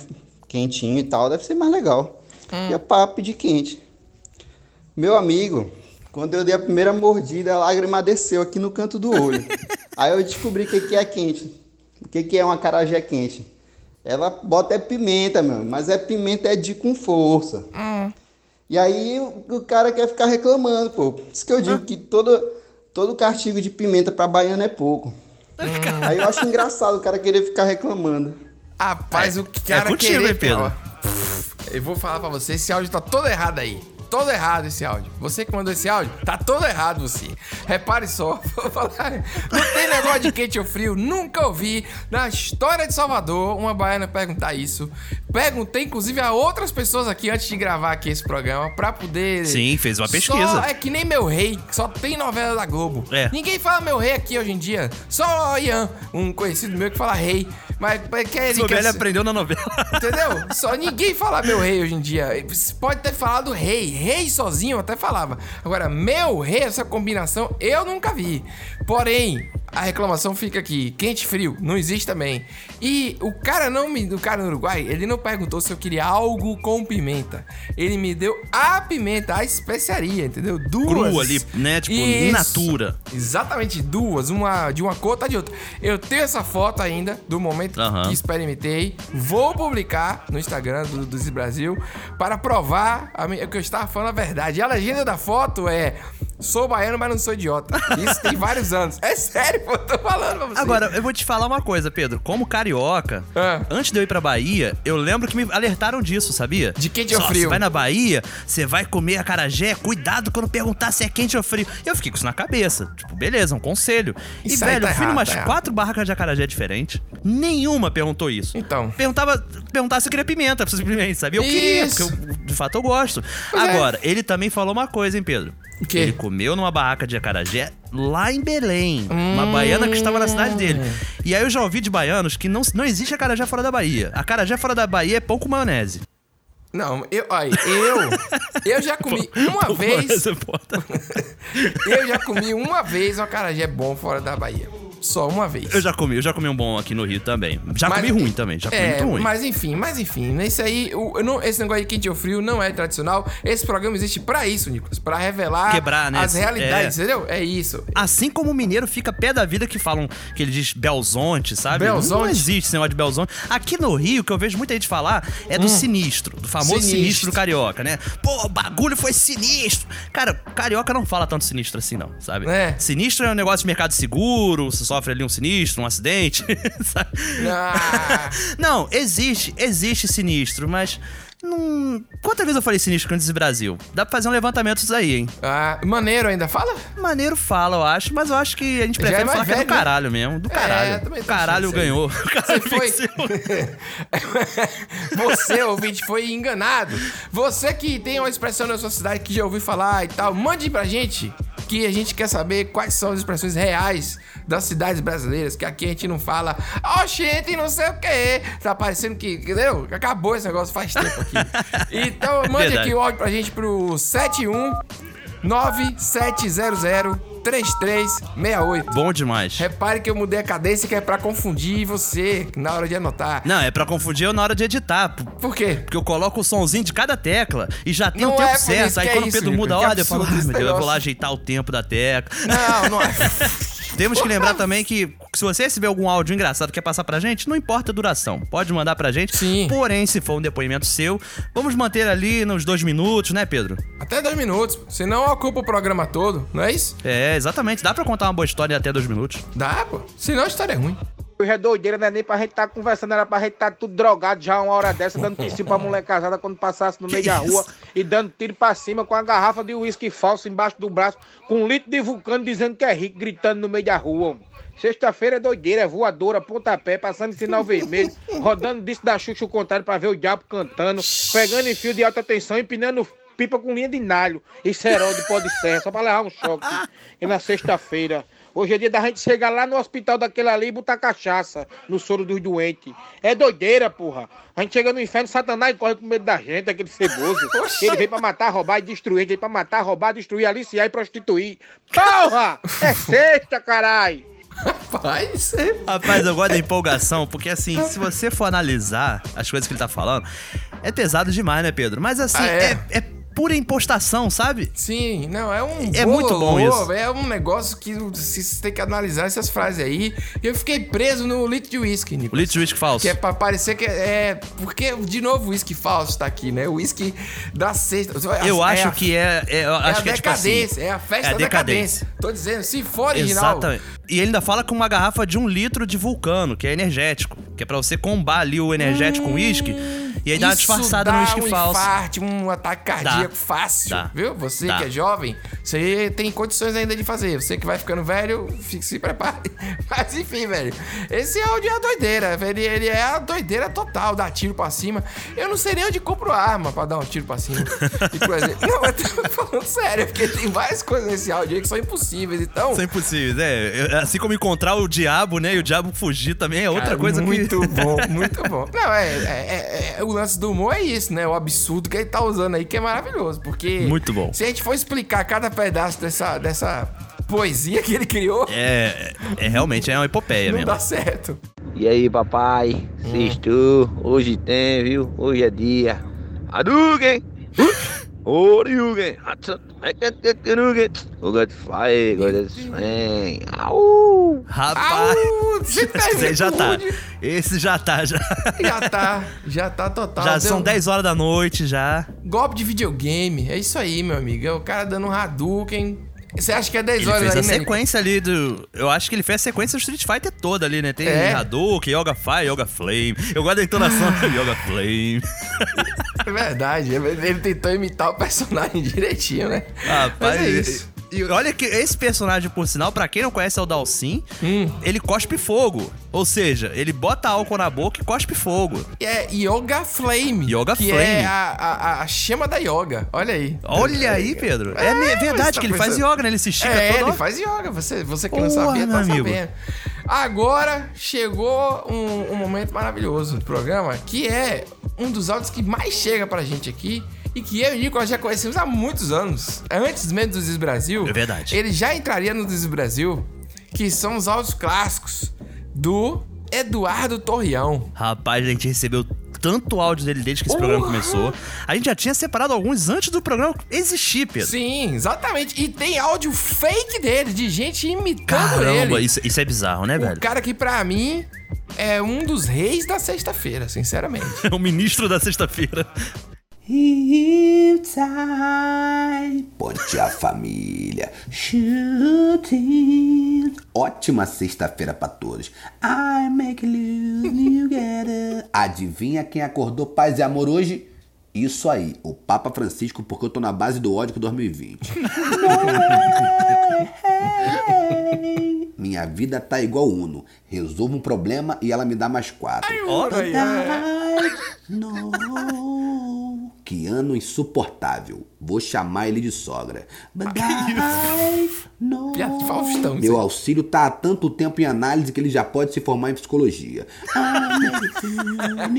Quentinho e tal, deve ser mais legal. E eu, pá, pedi quente. Meu amigo, quando eu dei a primeira mordida, a lágrima desceu aqui no canto do olho. Aí eu descobri o que, que é quente. O que, que é uma acarajé quente. Ela bota é pimenta, meu, mas é pimenta é de com força. E aí o, cara quer ficar reclamando, pô. Por isso que eu digo que todo, todo castigo de pimenta pra baiano é pouco. Aí eu acho engraçado o cara querer ficar reclamando. Rapaz, o cara contigo, querer, Pedro? Eu vou falar pra você, esse áudio tá todo errado aí. Todo errado esse áudio. Você que mandou esse áudio, tá todo errado você. Repare só, vou falar. Não tem negócio de quente ou frio. Nunca ouvi na história de Salvador uma baiana perguntar isso. Perguntei, inclusive, a outras pessoas aqui antes de gravar aqui esse programa pra poder. Sim, fez uma Só pesquisa. é que nem meu rei, que só tem novela da Globo. É. Ninguém fala meu rei aqui hoje em dia. Só Ian, um conhecido meu que fala rei. Mas que ele ser- aprendeu na novela. Entendeu? Só ninguém fala meu rei hoje em dia. Pode ter falado rei. Rei sozinho eu até falava. Agora, meu rei, essa combinação, eu nunca vi. Porém, a reclamação fica aqui. Quente e frio, não existe também. E o cara não me. O cara no Uruguai, ele não perguntou se eu queria algo com pimenta. Ele me deu a pimenta, a especiaria, entendeu? Duas. Cru ali, né? Tipo, in natura. Exatamente, duas, uma de uma cor, outra de outra. Eu tenho essa foto ainda do momento Aham. que experimentei. Vou publicar no Instagram do, do Brasil para provar a minha- que eu estava falando a verdade. E a legenda da foto é: Sou baiano, mas não sou idiota. Isso tem vários anos. É sério, eu tô falando pra você. Agora, eu vou te falar uma coisa, Pedro. Como carioca, antes de eu ir pra Bahia, eu lembro que me alertaram disso, sabia? De quente ou frio? Você vai na Bahia, você vai comer acarajé, cuidado quando perguntar se é quente ou frio. Eu fiquei com isso na cabeça. Tipo, beleza, um conselho. E, velho, tá eu fui errado, numas tá quatro barracas de acarajé diferentes. Nenhuma perguntou isso. Então. Perguntava, perguntava se eu queria pimenta, simplesmente, sabia? Eu queria, Isso. porque eu, de fato eu gosto. Pois é. Agora, ele também falou uma coisa, hein, Pedro? O quê? Ele comeu numa barraca de acarajé lá em Belém. Uma baiana que estava na cidade dele. E aí eu já ouvi de baianos que não, não existe acarajé fora da Bahia. Acarajé fora da Bahia é pão com maionese. Não, eu, olha, eu, eu já comi uma Pão vez. Eu já comi uma vez um acarajé bom fora da Bahia. Só uma vez. Eu já comi, eu já comi um bom aqui no Rio também. Já Mas- comi ruim também, já comi é, muito ruim. Mas enfim, mas enfim, esse aí, o, eu não- esse negócio de quente ou frio não é tradicional. Esse programa existe pra isso, Nicolas, Pra revelar Quebrar, né? as realidades, É. entendeu? É isso. Assim como o mineiro fica pé da vida que falam que ele diz Belzonte, sabe? Belzonte? Não existe esse negócio de Belzonte. Aqui no Rio, que eu vejo muita gente falar, é do Hum. sinistro, do famoso sinistro. Sinistro. carioca, né? Pô, o bagulho foi sinistro. Cara, carioca não fala tanto sinistro assim, não, sabe? É. Sinistro é um negócio de mercado seguro, sofre ali um sinistro, um acidente? Ah, Não, existe, existe sinistro, mas. Num... Quantas vezes eu falei sinistro antes do Brasil? Dá pra fazer um levantamento disso aí, hein? Ah, maneiro ainda fala? Maneiro fala, eu acho, mas eu acho que a gente prefere é falar velho, que é do né? caralho mesmo. Do caralho. É, também caralho ganhou. O caralho Você foi. Você, ouvinte, foi enganado. Você que tem uma expressão na sua cidade que já ouviu falar e tal, mande pra gente que a gente quer saber quais são as expressões reais das cidades brasileiras, que aqui a gente não fala, ó, oh, gente, não sei o que. Tá parecendo que, entendeu? Acabou esse negócio faz tempo aqui. Então, mande Verdade. aqui o áudio pra gente pro 71 9700 3368. Bom demais. Repare que eu mudei a cadência que é pra confundir você na hora de anotar. Não, é pra confundir eu na hora de editar. Por quê? Porque eu coloco o somzinho de cada tecla e já tem o tempo é certo. Aí é quando o Pedro muda a ordem, eu falo, ah, meu Deus, eu vou lá ajeitar o tempo da tecla. Não, não é. Temos que lembrar também que se você receber algum áudio engraçado que quer passar pra gente, não importa a duração. Pode mandar pra gente. Sim. Porém, se for um depoimento seu, vamos manter ali nos dois minutos, né, Pedro? Até dois minutos. Senão ocupa o programa todo, não é isso? É, exatamente. Dá pra contar uma boa história em até dois minutos. Dá, pô. Senão a história é ruim. Hoje é doideira, não é nem pra gente tá conversando, era pra gente tá tudo drogado já uma hora dessa, dando piscina pra mulher casada quando passasse no meio da rua e dando tiro pra cima com a garrafa de uísque falso embaixo do braço, com um litro de vulcano dizendo que é rico, gritando no meio da rua. Sexta-feira é doideira, é voadora, pontapé, passando em sinal vermelho, rodando disco da Xuxa o contrário pra ver o diabo cantando, pegando em fio de alta tensão, empinando pipa com linha de nalho e cerol de pó de serra, só pra levar um choque. E na sexta-feira Hoje é dia da gente chegar lá no hospital daquele ali e botar cachaça no soro dos doentes. É doideira, porra. A gente chega no inferno, Satanás corre com medo da gente, aquele ceboso. Ele vem pra matar, roubar e destruir. Ele vem pra matar, roubar, destruir, aliciar e prostituir. Porra! É sexta, carai! Rapaz, é... Rapaz, eu gosto da empolgação, porque assim, se você for analisar as coisas que ele tá falando, é pesado demais, né, Pedro? Mas assim, ah, é? é, é pura impostação, sabe? Sim, não, é um. É muito bom isso. É um negócio que você tem que analisar essas frases aí. Eu fiquei preso no litro de whisky, Nico. O litro de whisky falso. Que é pra parecer que é. é porque, de novo, o whisky falso tá aqui, né? O whisky da sexta. Eu é acho a, que é. é eu acho é que é decadência, tipo assim, é a festa é a da decadência. Tô dizendo, se for original. Exatamente. E ele ainda fala com uma garrafa de um litro de vulcano, que é energético. Que é pra você combar ali o energético hum, com uísque. E aí dá uma disfarçada no uísque um falso. Infarte, um ataque cardíaco dá. fácil. Dá. Viu? Você dá. que é jovem, você tem condições ainda de fazer. Você que vai ficando velho, fique, se prepare. Mas enfim, velho. Esse áudio é a doideira. Ele, ele é a doideira total, dar tiro pra cima. Eu não sei nem onde compro arma pra dar um tiro pra cima. não, eu tô falando sério, porque tem várias coisas nesse áudio aí que são impossíveis. Então. São impossíveis, é. Assim como encontrar o diabo, né? E o diabo fugir também é outra Cara, coisa muito. Muito bom, muito bom. Não, é, é, é, é, O lance do humor é isso, né? O absurdo que ele tá usando aí, que é maravilhoso. Porque. Muito bom. Se a gente for explicar cada pedaço dessa, dessa poesia que ele criou. É, é realmente é uma epopeia não mesmo. Não dá certo. E aí, papai? Hum. Sextou, hoje tem, viu? Hoje é dia. Hadouken! Oriugen! O Godfly, Godfly. Au! Rapaz! Esse já tá. Esse já tá, já. Já tá, já tá total. Já Deu... são 10 horas da noite já. Golpe de videogame, é isso aí, meu amigo. É o cara dando um Hadouken você acha que é 10 ele horas fez aí, a sequência ali do. Eu acho que ele fez a sequência do Street Fighter toda ali, né? Tem é. Hadouken, Yoga Fire, Yoga Flame. Eu gosto da entonação Yoga Flame. É verdade. Ele tentou imitar o personagem direitinho, né? Rapaz, Mas é isso. E olha que esse personagem, por sinal, para quem não conhece é o Dalsin, hum. ele cospe fogo. Ou seja, ele bota álcool na boca e cospe fogo. É Yoga Flame. Yoga que Flame. é a, a, a, chama da yoga. Olha aí. Olha aí, Pedro. É, é verdade tá que ele faz yoga, né? Ele se estica é, todo. ele faz yoga. Você, você que Porra, não sabia, tá amigo. sabendo. Agora chegou um, um momento maravilhoso do programa, que é um dos áudios que mais chega pra gente aqui e que eu e o Nicolas já conhecemos há muitos anos. Antes mesmo do Diz Brasil. É verdade. Ele já entraria no Diz Brasil, que são os áudios clássicos do Eduardo Torreão. Rapaz, a gente recebeu tanto áudio dele desde que esse uhum. programa começou. A gente já tinha separado alguns antes do programa existir, Pedro. Sim, exatamente. E tem áudio fake dele, de gente imitando Caramba, ele. Isso, isso é bizarro, né, velho? O cara que, pra mim, é um dos reis da sexta-feira, sinceramente. É o ministro da sexta-feira. Hilltime. Bom dia, família. Shooting. Ótima sexta-feira para todos. I make you, you get it. Adivinha quem acordou paz e amor hoje? Isso aí, o Papa Francisco, porque eu tô na base do ódio com 2020. Minha vida tá igual Uno. Resolvo um problema e ela me dá mais quatro. Ora, Que ano insuportável. Vou chamar ele de sogra. Faustão. Meu auxílio tá há tanto tempo em análise que ele já pode se formar em psicologia.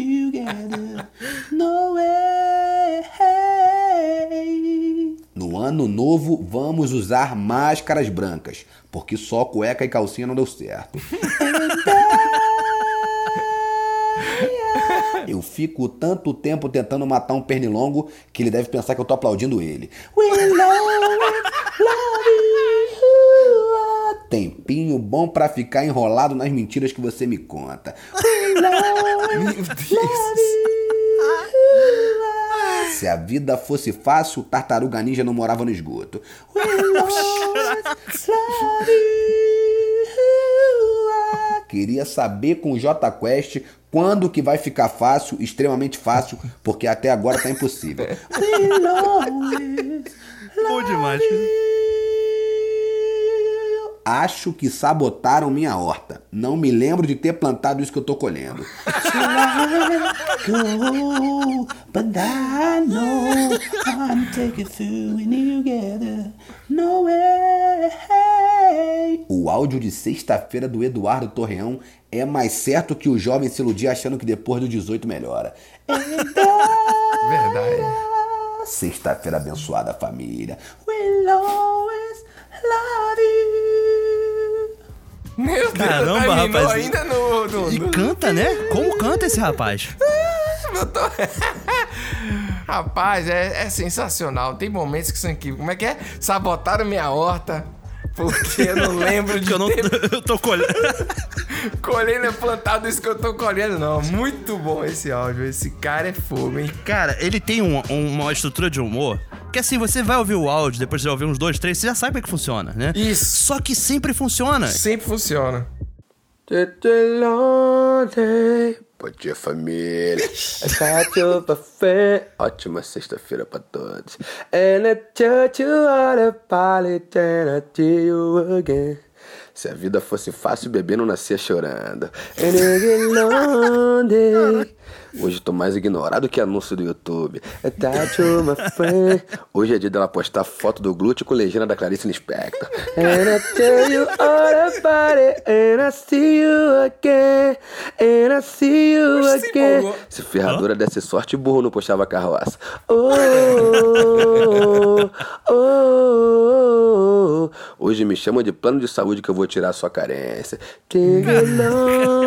No ano novo, vamos usar máscaras brancas, porque só cueca e calcinha não deu certo. Fico tanto tempo tentando matar um pernilongo que ele deve pensar que eu tô aplaudindo ele. Tempinho bom pra ficar enrolado nas mentiras que você me conta. Meu Deus. Se a vida fosse fácil, tartaruga ninja não morava no esgoto. Queria saber com o J Quest quando que vai ficar fácil, extremamente fácil, porque até agora tá impossível. Bom demais. Acho que sabotaram minha horta. Não me lembro de ter plantado isso que eu tô colhendo. O áudio de sexta-feira do Eduardo Torreão é mais certo que o jovem se iludir achando que depois do 18 melhora. Verdade. Sexta-feira abençoada, família. We'll always Meu Deus, Caramba, terminou rapaz. ainda no... no, E no- canta, né? Como canta esse rapaz? Eu tô- Rapaz, é, é sensacional. Tem momentos que são incríveis. Como é que é? Sabotaram minha horta. Porque eu não lembro de Que eu não ter eu tô colhendo. colhendo é plantado isso que eu tô colhendo, não. Muito bom esse áudio. Esse cara é fogo, hein? Cara, ele tem um- uma estrutura de humor que assim, você vai ouvir o áudio, depois de ouvir uns dois, três, você já sabe como é que funciona, né? Isso. Só que sempre funciona. Sempre funciona. Bom dia, família. Café. Ótima sexta-feira pra todos. And I tell you all about it, and I tell you again. Se a vida fosse fácil, o bebê não nascia chorando. And I get lonely. Hoje tô mais ignorado que anúncio do YouTube. That you, my friend. Hoje é dia dela postar foto do glúteo com legenda da Clarice Lispector. And I tell you all about it, and I see you again, and I see you again. Se ferradura desse sorte, burro não puxava carroça. Oh, oh, oh. Hoje me chamam de plano de saúde que eu vou tirar sua carência. Take.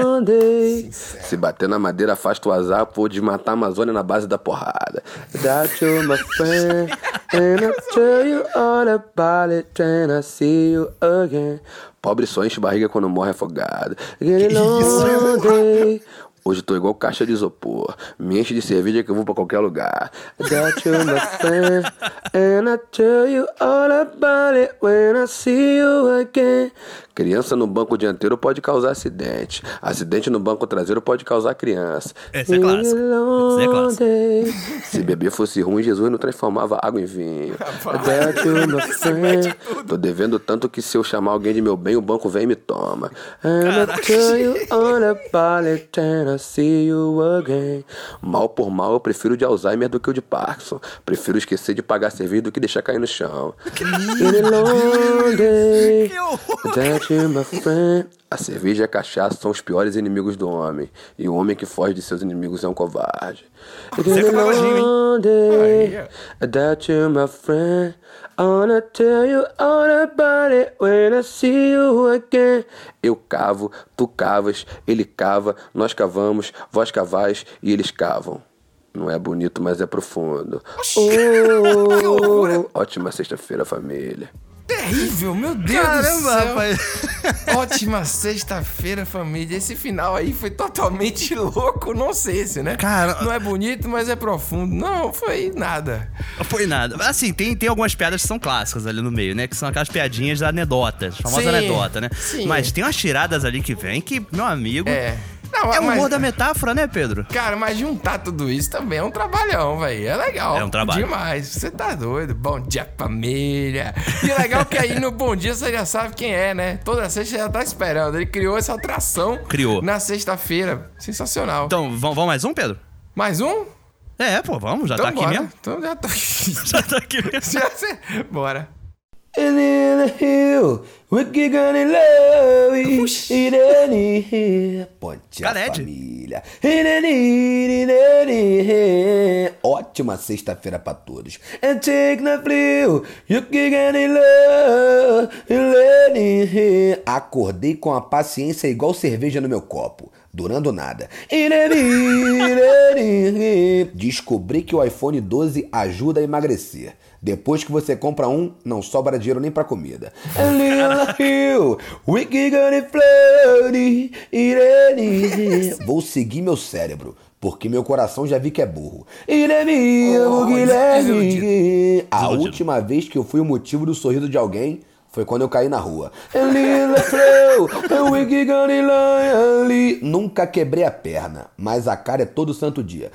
Se bater na madeira, afasta o azar, vou desmatar a Amazônia na base da porrada. That you, my friend, and I tell you all about it, and I see you again. Pobre só enche barriga quando morre afogado. Get it. Hoje tô igual caixa de isopor. Me enche de cerveja que eu vou pra qualquer lugar. That you, my friend, and I tell you all about it when I see you again. Criança no banco dianteiro pode causar acidente. Acidente no banco traseiro pode causar criança. Esse é clássico. Esse é clássico. Se beber fosse ruim, Jesus não transformava água em vinho. That you, my friend. Tô devendo tanto que se eu chamar alguém de meu bem, o banco vem e me toma. And I tell you all about it, see you again. Mal por mal, eu prefiro de Alzheimer do que o de Parkinson. Prefiro esquecer de pagar cerveja do que deixar cair no chão. Get it lonely. That you, my friend. A cerveja e a cachaça são os piores inimigos do homem. E o homem que foge de seus inimigos é um covarde. It lonely. That you, my friend. I wanna tell you all about it when I see you again. Eu cavo, tu cavas, ele cava, nós cavamos, vós cavais e eles cavam. Não é bonito, mas é profundo. Oh, ótima sexta-feira, família. Terrível, meu Deus do Caramba, céu. rapaz. Ótima sexta-feira, família. Esse final aí foi totalmente louco, não sei esse, né? Cara- Não é bonito, mas é profundo. Não, foi nada. Foi nada. Assim, tem, tem algumas piadas que são clássicas ali no meio, né? Que são aquelas piadinhas da anedota, famosa Sim, anedota, né? sim. Mas tem umas tiradas ali que vem que, meu amigo. É. Não, é o mas- humor da metáfora, né, Pedro? Cara, mas juntar tudo isso também é um trabalhão, velho. É legal. É um trabalho. Demais. Você tá doido. Bom dia, família. E legal que aí no Bom Dia você já sabe quem é, né? Toda sexta você já tá esperando. Ele criou essa atração. Criou. Na sexta-feira. Sensacional. Então, vamos, mais um, Pedro? Mais um? É, pô, vamos, já então tá aqui bora. mesmo. Então já tá aqui. Já tá aqui mesmo. Já cê- Bora. And in the hill, wicked gonna love. It. Pode a família. Ótima sexta-feira pra todos. And take the flu, you can get in love. It. Acordei com a paciência igual cerveja no meu copo. Durando nada. Descobri que o iPhone 12 ajuda a emagrecer. Depois que você compra um, não sobra dinheiro nem pra comida. Vou seguir meu cérebro, porque meu coração já vi que é burro. Guilherme. A última vez que eu fui o motivo do sorriso de alguém foi quando eu caí na rua. Nunca quebrei a perna, mas a cara é todo santo dia.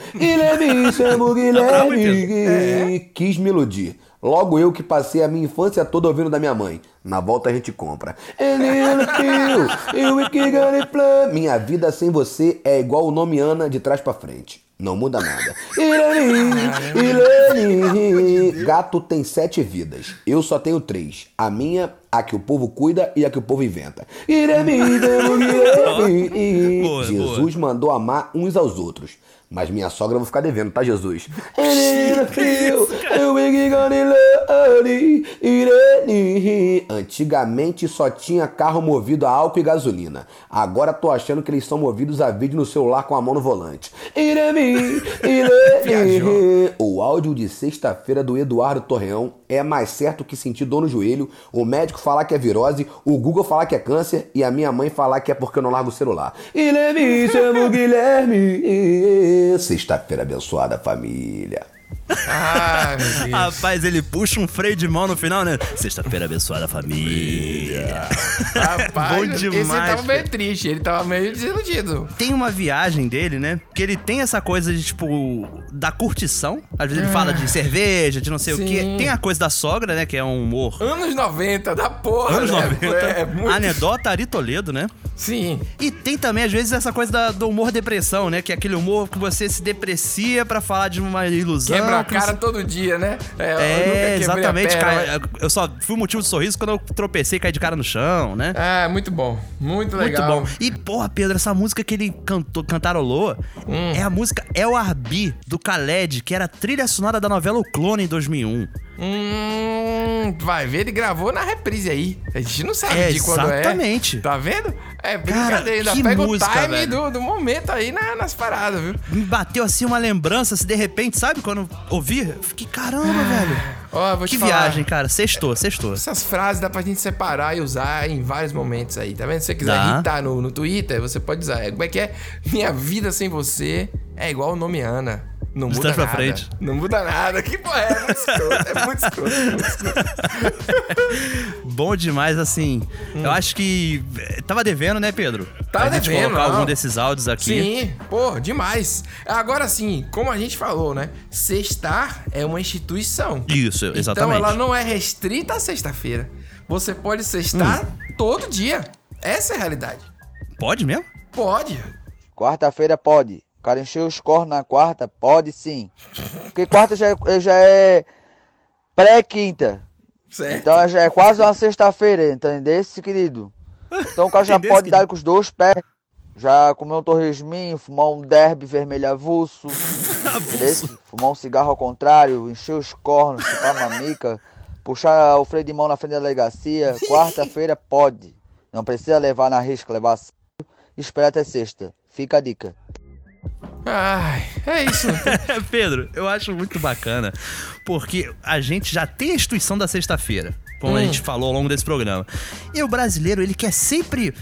Guilherme. Quis me iludir. Logo eu que passei a minha infância toda ouvindo da minha mãe. Na volta a gente compra. Minha vida sem você é igual o nome Ana de trás pra frente. Não muda nada. Irani, Irani. Gato tem sete vidas. Eu só tenho três. A minha, a que o povo cuida e a que o povo inventa. Irani, Irani. Boa, Jesus mandou amar uns aos outros. Mas minha sogra eu vou ficar devendo, tá, Jesus? Antigamente só tinha carro movido a álcool e gasolina. Agora tô achando que eles são movidos a vídeo no celular com a mão no volante. O áudio de sexta-feira do Eduardo Torreão é mais certo que sentir dor no joelho, o médico falar que é virose, o Google falar que é câncer e a minha mãe falar que é porque eu não largo o celular. Guilherme, chamo Guilherme. Sexta-feira abençoada, família. Ah. Rapaz, ele puxa um freio de mão no final, né? Sexta-feira abençoada família. Rapaz, Bom esse demais, tava meio triste. Ele tava meio desiludido. Tem uma viagem dele, né? Que ele tem essa coisa de, tipo, da curtição. Às vezes ele fala de cerveja, de não sei o Sim. quê. Tem a coisa da sogra, né? Que é um humor. Anos 90, da porra, Anos né? 90. É muito... Anedota Ari Toledo, né? Sim. E tem também, às vezes, essa coisa da- do humor depressão, né? Que é aquele humor que você se deprecia pra falar de uma ilusão. Quebra a cara todo dia, né? É, a exatamente, cara. Eu só fui motivo de sorriso quando eu tropecei e caí de cara no chão, né? Ah, muito bom. Muito Muito legal. bom. E, porra, Pedro, essa música que ele cantou, cantarolou Hum. é a música El Arbi, do Khaled, que era trilha sonora da novela O Clone em 2001. Hum, vai ver, ele gravou na reprise aí. A gente não sabe É, de quando é. exatamente. Tá vendo? É brincadeira, ainda que pega música, o time do, do momento aí na- nas paradas, viu? Me bateu assim uma lembrança, se de repente, sabe? Quando ouvi, eu fiquei, caramba, velho. Ó, Que falar. viagem, cara. Sextou, sextou. Essas frases dá pra gente separar e usar em vários momentos aí, tá vendo? Se você quiser Dá. irritar no, no Twitter, você pode usar. É, Como é que é? Minha vida sem você é igual o nome Ana. Não De muda nada. frente. Não muda nada. Que porra é? É muito escroto. É muito escroto. é muito escroto. Bom demais, assim. Eu acho que. eh, Tava devendo, né, Pedro? Hum. Tava a gente devendo, colocar não. algum desses áudios aqui. Sim, pô, demais. Agora sim, como a gente falou, né? Sextar é uma instituição. Isso, exatamente. Então ela não é restrita à sexta-feira. Você pode sextar Hum. todo dia. Essa é a realidade. Pode mesmo? Pode. Quarta-feira pode. O cara encheu os cornos na quarta? Pode sim. Porque quarta já é, já é pré-quinta. Então já é quase uma sexta-feira, entendeu, querido? Então o cara já Entendesse, pode dar com os dois pés. Já comer um torresminho, fumar um derby vermelho avulso. Fumar um cigarro ao contrário, encher os cornos, chupar mamica, puxar o freio de mão na frente da delegacia. Quarta-feira pode. Não precisa levar na risca, levar a sério. Espera até sexta. Fica a dica. Ai, é isso. Pedro, eu acho muito bacana, porque a gente já tem a instituição da sexta-feira, como a Hum. gente falou ao longo desse programa. E o brasileiro, ele quer sempre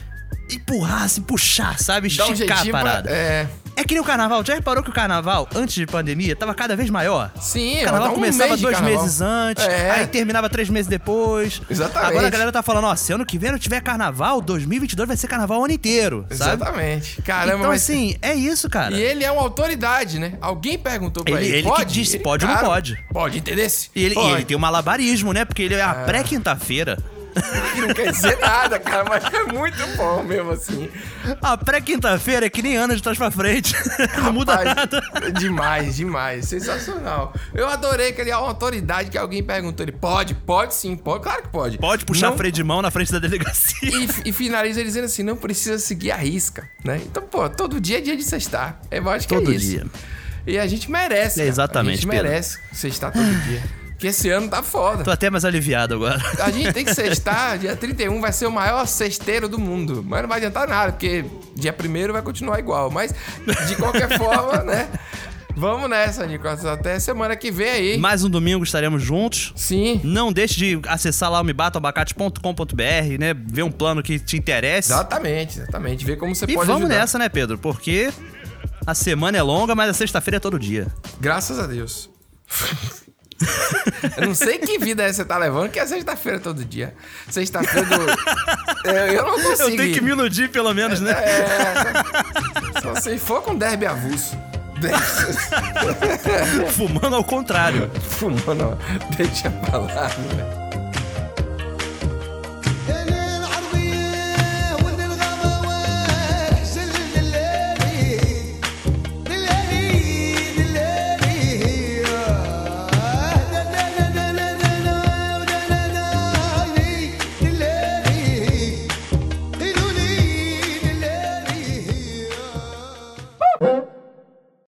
empurrar, assim, puxar, sabe? Dá um Esticar a pra- parada. é. É que nem o carnaval. Já reparou que o carnaval, antes de pandemia, tava cada vez maior? Sim, O carnaval um começava mês dois carnaval. meses antes, É. aí terminava três meses depois. Exatamente. Agora a galera tá falando, ó, se ano que vem não tiver carnaval, 2022 vai ser carnaval o ano inteiro, sabe? Exatamente. Caramba, então, mas- assim, é isso, cara. E ele é uma autoridade, né? Alguém perguntou pra Ele- ele. ele que pode? disse, pode ou não pode? Pode, entendeu? E ele, e Pode. ele tem um malabarismo, né? Porque ele é a pré-quinta-feira. Que não quer dizer nada, cara, mas é muito bom mesmo assim. A pré-quinta-feira é que nem ano de trás pra frente. não muda Rapaz, nada. Demais, demais. Sensacional. Eu adorei que ele é uma autoridade que alguém perguntou. Ele pode? Pode sim, pode. Claro que pode. Pode puxar Não- freio de mão na frente da delegacia. E, e finaliza ele dizendo assim: não precisa seguir a risca, né? Então, pô, todo dia é dia de sextar. Eu acho que Todo é isso. dia. E a gente merece. cara. Exatamente, A gente Pedro. merece sextar todo dia. Porque esse ano tá foda. Tô até mais aliviado agora. A gente tem que sextar, dia 31 vai ser o maior cesteiro do mundo. Mas não vai adiantar nada, porque dia 1 vai continuar igual. Mas, de qualquer forma, né? Vamos nessa, Nicolas. Até semana que vem aí. Mais um domingo estaremos juntos. Sim. Não deixe de acessar lá o mebatoabacate.com.br, né? Ver um plano que te interesse. Exatamente, exatamente. Ver como você E pode vamos ajudar. nessa, né, Pedro? Porque a semana é longa, mas a sexta-feira é todo dia. Graças a Deus. Eu não sei que vida é você tá levando, que é sexta-feira todo dia. Sexta-feira do. Eu, eu não consigo. Eu tenho que me iludir, pelo menos, né? É. Só se for com derby avulso. Fumando ao contrário. Fumando, deixa pra lá, né?